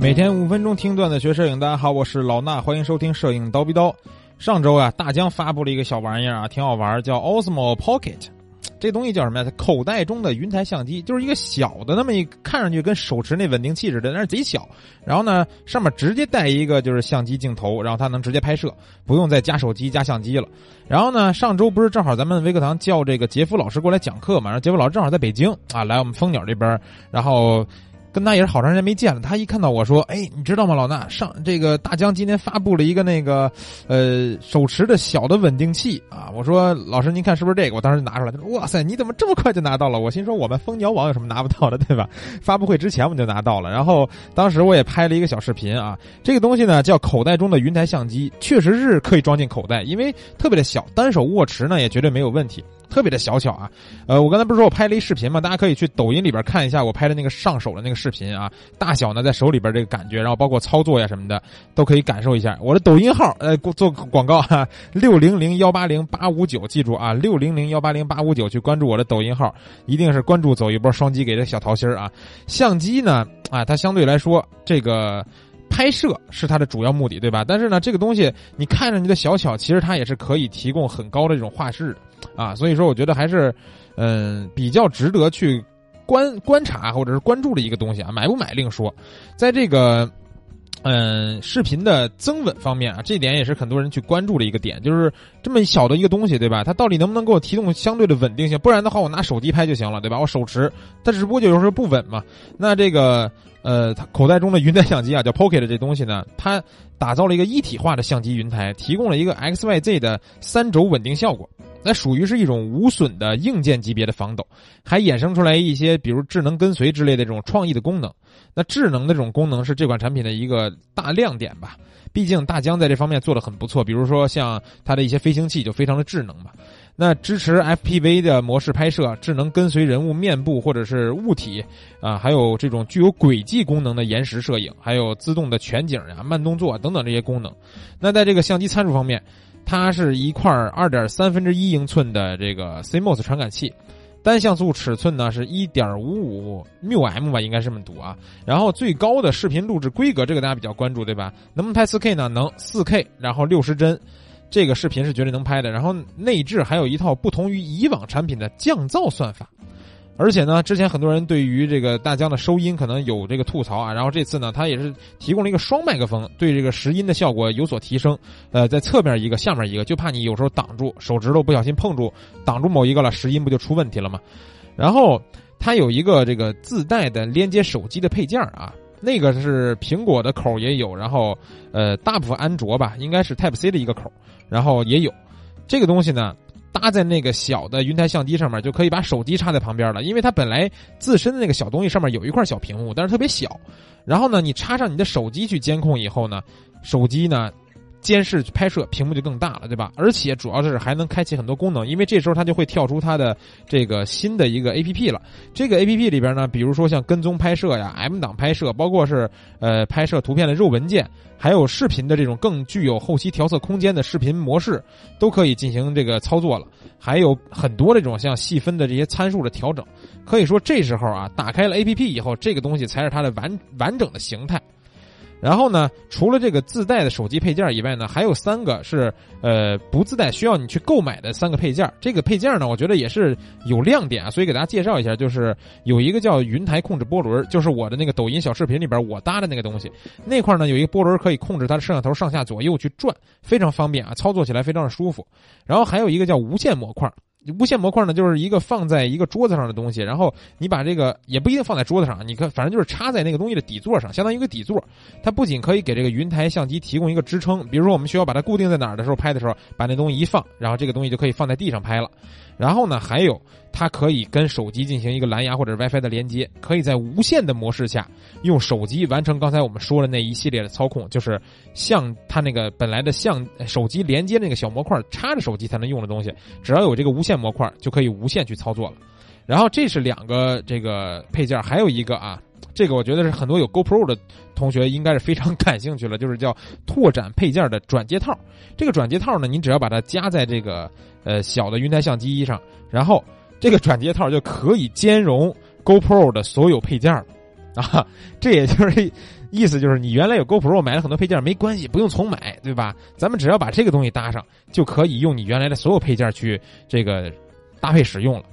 每天五分钟听段子学摄影，大家好，我是老衲，欢迎收听摄影刀逼刀。上周啊，大疆发布了一个小玩意儿啊，挺好玩，叫 Osmo Pocket。这东西叫什么呀？口袋中的云台相机，就是一个小的那么一，看上去跟手持那稳定器似的，但是贼小。然后呢，上面直接带一个就是相机镜头，然后它能直接拍摄，不用再加手机加相机了。然后呢，上周不是正好咱们微课堂叫这个杰夫老师过来讲课嘛？然后杰夫老师正好在北京啊，来我们蜂鸟这边，然后。跟他也是好长时间没见了，他一看到我说：“哎，你知道吗，老衲上这个大疆今天发布了一个那个，呃，手持的小的稳定器啊。”我说：“老师，您看是不是这个？”我当时就拿出来，他说：“哇塞，你怎么这么快就拿到了？”我心说：“我们蜂鸟网有什么拿不到的，对吧？”发布会之前我们就拿到了，然后当时我也拍了一个小视频啊。这个东西呢叫口袋中的云台相机，确实是可以装进口袋，因为特别的小，单手握持呢也绝对没有问题。特别的小巧啊，呃，我刚才不是说我拍了一视频吗？大家可以去抖音里边看一下我拍的那个上手的那个视频啊，大小呢在手里边这个感觉，然后包括操作呀什么的都可以感受一下。我的抖音号，呃，做广告哈，六零零幺八零八五九，记住啊，六零零幺八零八五九去关注我的抖音号，一定是关注走一波双击给这小桃心啊。相机呢，啊，它相对来说这个。拍摄是它的主要目的，对吧？但是呢，这个东西你看着你的小巧，其实它也是可以提供很高的这种画质的啊。所以说，我觉得还是嗯比较值得去观观察或者是关注的一个东西啊。买不买另说，在这个嗯视频的增稳方面啊，这点也是很多人去关注的一个点，就是这么小的一个东西，对吧？它到底能不能给我提供相对的稳定性？不然的话，我拿手机拍就行了，对吧？我手持，它只不过就有时候不稳嘛。那这个。呃，它口袋中的云台相机啊，叫 Pocket 这东西呢，它打造了一个一体化的相机云台，提供了一个 X Y Z 的三轴稳定效果，那属于是一种无损的硬件级别的防抖，还衍生出来一些比如智能跟随之类的这种创意的功能。那智能的这种功能是这款产品的一个大亮点吧，毕竟大疆在这方面做的很不错，比如说像它的一些飞行器就非常的智能嘛。那支持 FPV 的模式拍摄，智能跟随人物面部或者是物体，啊，还有这种具有轨迹功能的延时摄影，还有自动的全景呀、慢动作等等这些功能。那在这个相机参数方面，它是一块二点三分之一英寸的这个 CMOS 传感器，单像素尺寸呢是一点五五缪 m 吧，应该是这么读啊。然后最高的视频录制规格，这个大家比较关注对吧？能不能拍 4K 呢？能，4K，然后六十帧。这个视频是绝对能拍的，然后内置还有一套不同于以往产品的降噪算法，而且呢，之前很多人对于这个大疆的收音可能有这个吐槽啊，然后这次呢，它也是提供了一个双麦克风，对这个拾音的效果有所提升。呃，在侧面一个，下面一个，就怕你有时候挡住手指头不小心碰住挡住某一个了，拾音不就出问题了吗？然后它有一个这个自带的连接手机的配件啊。那个是苹果的口也有，然后呃，大部分安卓吧，应该是 Type C 的一个口，然后也有这个东西呢，插在那个小的云台相机上面，就可以把手机插在旁边了。因为它本来自身的那个小东西上面有一块小屏幕，但是特别小，然后呢，你插上你的手机去监控以后呢，手机呢。监视拍摄屏幕就更大了，对吧？而且主要是还能开启很多功能，因为这时候它就会跳出它的这个新的一个 A P P 了。这个 A P P 里边呢，比如说像跟踪拍摄呀、M 档拍摄，包括是呃拍摄图片的肉文件，还有视频的这种更具有后期调色空间的视频模式，都可以进行这个操作了。还有很多这种像细分的这些参数的调整，可以说这时候啊，打开了 A P P 以后，这个东西才是它的完完整的形态。然后呢，除了这个自带的手机配件以外呢，还有三个是呃不自带需要你去购买的三个配件。这个配件呢，我觉得也是有亮点啊，所以给大家介绍一下，就是有一个叫云台控制波轮，就是我的那个抖音小视频里边我搭的那个东西。那块呢有一个波轮可以控制它的摄像头上下左右去转，非常方便啊，操作起来非常的舒服。然后还有一个叫无线模块。无线模块呢，就是一个放在一个桌子上的东西，然后你把这个也不一定放在桌子上，你看，反正就是插在那个东西的底座上，相当于一个底座。它不仅可以给这个云台相机提供一个支撑，比如说我们需要把它固定在哪儿的时候，拍的时候把那东西一放，然后这个东西就可以放在地上拍了。然后呢，还有它可以跟手机进行一个蓝牙或者 WiFi 的连接，可以在无线的模式下用手机完成刚才我们说的那一系列的操控，就是像它那个本来的像手机连接那个小模块插着手机才能用的东西，只要有这个无线模块就可以无线去操作了。然后这是两个这个配件，还有一个啊。这个我觉得是很多有 GoPro 的同学应该是非常感兴趣了，就是叫拓展配件的转接套。这个转接套呢，你只要把它加在这个呃小的云台相机上，然后这个转接套就可以兼容 GoPro 的所有配件了啊。这也就是意思就是你原来有 GoPro 买了很多配件没关系，不用重买，对吧？咱们只要把这个东西搭上，就可以用你原来的所有配件去这个搭配使用了。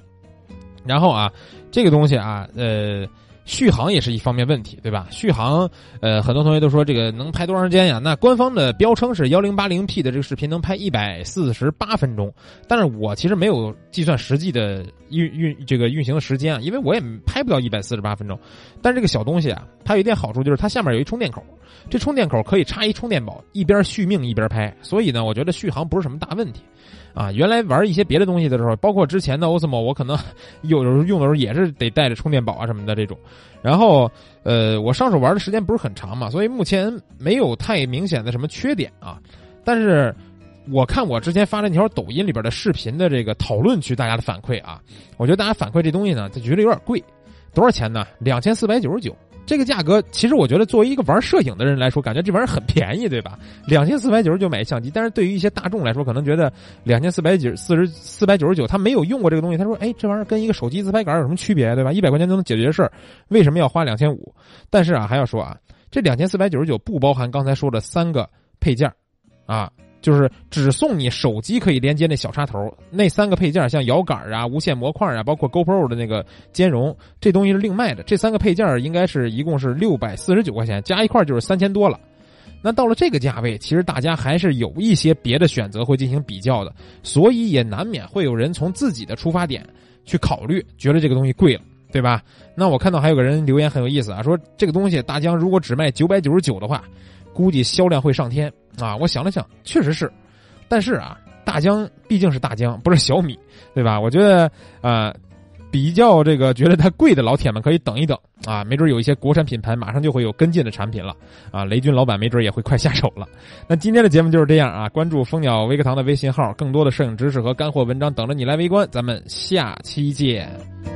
然后啊，这个东西啊，呃。续航也是一方面问题，对吧？续航，呃，很多同学都说这个能拍多长时间呀？那官方的标称是幺零八零 P 的这个视频能拍一百四十八分钟，但是我其实没有计算实际的运运这个运行的时间啊，因为我也拍不到一百四十八分钟。但是这个小东西啊，它有一点好处就是它下面有一充电口，这充电口可以插一充电宝，一边续命一边拍，所以呢，我觉得续航不是什么大问题。啊，原来玩一些别的东西的时候，包括之前的 Osmo，我可能有时候用的时候也是得带着充电宝啊什么的这种。然后，呃，我上手玩的时间不是很长嘛，所以目前没有太明显的什么缺点啊。但是，我看我之前发了那条抖音里边的视频的这个讨论区，大家的反馈啊，我觉得大家反馈这东西呢，他觉得有点贵，多少钱呢？两千四百九十九。这个价格，其实我觉得作为一个玩摄影的人来说，感觉这玩意儿很便宜，对吧？两千四百九十九买相机，但是对于一些大众来说，可能觉得两千四百九四十四百九十九，他没有用过这个东西，他说：“哎，这玩意儿跟一个手机自拍杆有什么区别，对吧？一百块钱就能解决事儿，为什么要花两千五？”但是啊，还要说啊，这两千四百九十九不包含刚才说的三个配件儿啊。就是只送你手机可以连接那小插头，那三个配件像摇杆啊、无线模块啊，包括 GoPro 的那个兼容，这东西是另卖的。这三个配件应该是一共是六百四十九块钱，加一块就是三千多了。那到了这个价位，其实大家还是有一些别的选择会进行比较的，所以也难免会有人从自己的出发点去考虑，觉得这个东西贵了，对吧？那我看到还有个人留言很有意思啊，说这个东西大疆如果只卖九百九十九的话。估计销量会上天啊！我想了想，确实是，但是啊，大疆毕竟是大疆，不是小米，对吧？我觉得呃，比较这个觉得它贵的老铁们可以等一等啊，没准有一些国产品牌马上就会有跟进的产品了啊！雷军老板没准也会快下手了。那今天的节目就是这样啊！关注蜂鸟微课堂的微信号，更多的摄影知识和干货文章等着你来围观。咱们下期见。